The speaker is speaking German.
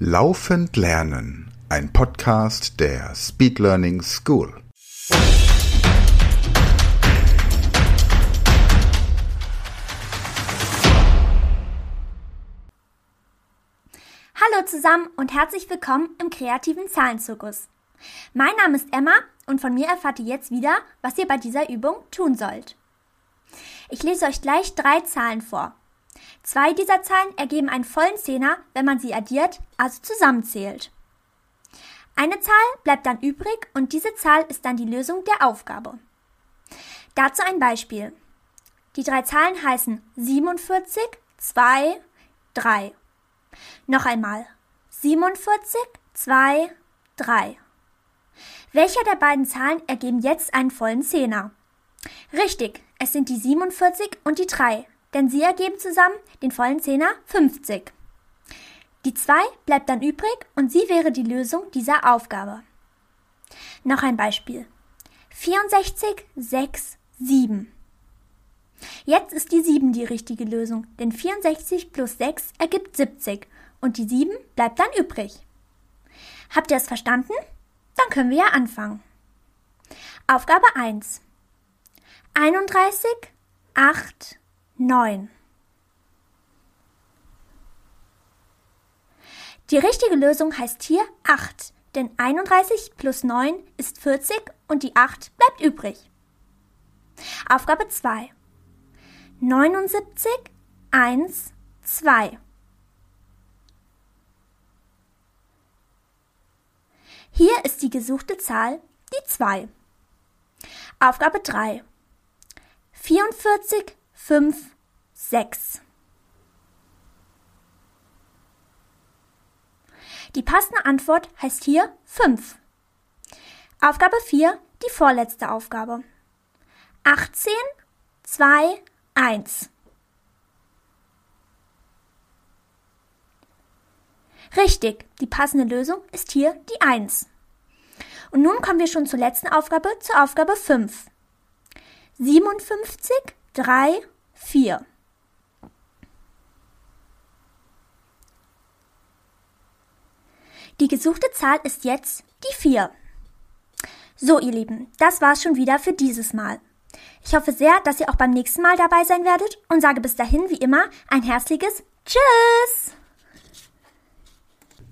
Laufend Lernen, ein Podcast der Speed Learning School. Hallo zusammen und herzlich willkommen im kreativen Zahlenzirkus. Mein Name ist Emma und von mir erfahrt ihr jetzt wieder, was ihr bei dieser Übung tun sollt. Ich lese euch gleich drei Zahlen vor. Zwei dieser Zahlen ergeben einen vollen Zehner, wenn man sie addiert, also zusammenzählt. Eine Zahl bleibt dann übrig und diese Zahl ist dann die Lösung der Aufgabe. Dazu ein Beispiel. Die drei Zahlen heißen 47, 2, 3. Noch einmal. 47, 2, 3. Welcher der beiden Zahlen ergeben jetzt einen vollen Zehner? Richtig, es sind die 47 und die 3, denn sie ergeben zusammen den vollen Zehner 50. Die 2 bleibt dann übrig und sie wäre die Lösung dieser Aufgabe. Noch ein Beispiel. 64, 6, 7. Jetzt ist die 7 die richtige Lösung, denn 64 plus 6 ergibt 70 und die 7 bleibt dann übrig. Habt ihr es verstanden? Dann können wir ja anfangen. Aufgabe 1. 31, 8, 9. Die richtige Lösung heißt hier 8, denn 31 plus 9 ist 40 und die 8 bleibt übrig. Aufgabe 2. 79, 1, 2. Hier ist die gesuchte Zahl die 2. Aufgabe 3. 44, 5, 6. Die passende Antwort heißt hier 5. Aufgabe 4, die vorletzte Aufgabe. 18, 2, 1. Richtig, die passende Lösung ist hier die 1. Und nun kommen wir schon zur letzten Aufgabe, zur Aufgabe 5. 57, 3, 4. Die gesuchte Zahl ist jetzt die 4. So, ihr Lieben, das war's schon wieder für dieses Mal. Ich hoffe sehr, dass ihr auch beim nächsten Mal dabei sein werdet und sage bis dahin wie immer ein herzliches Tschüss!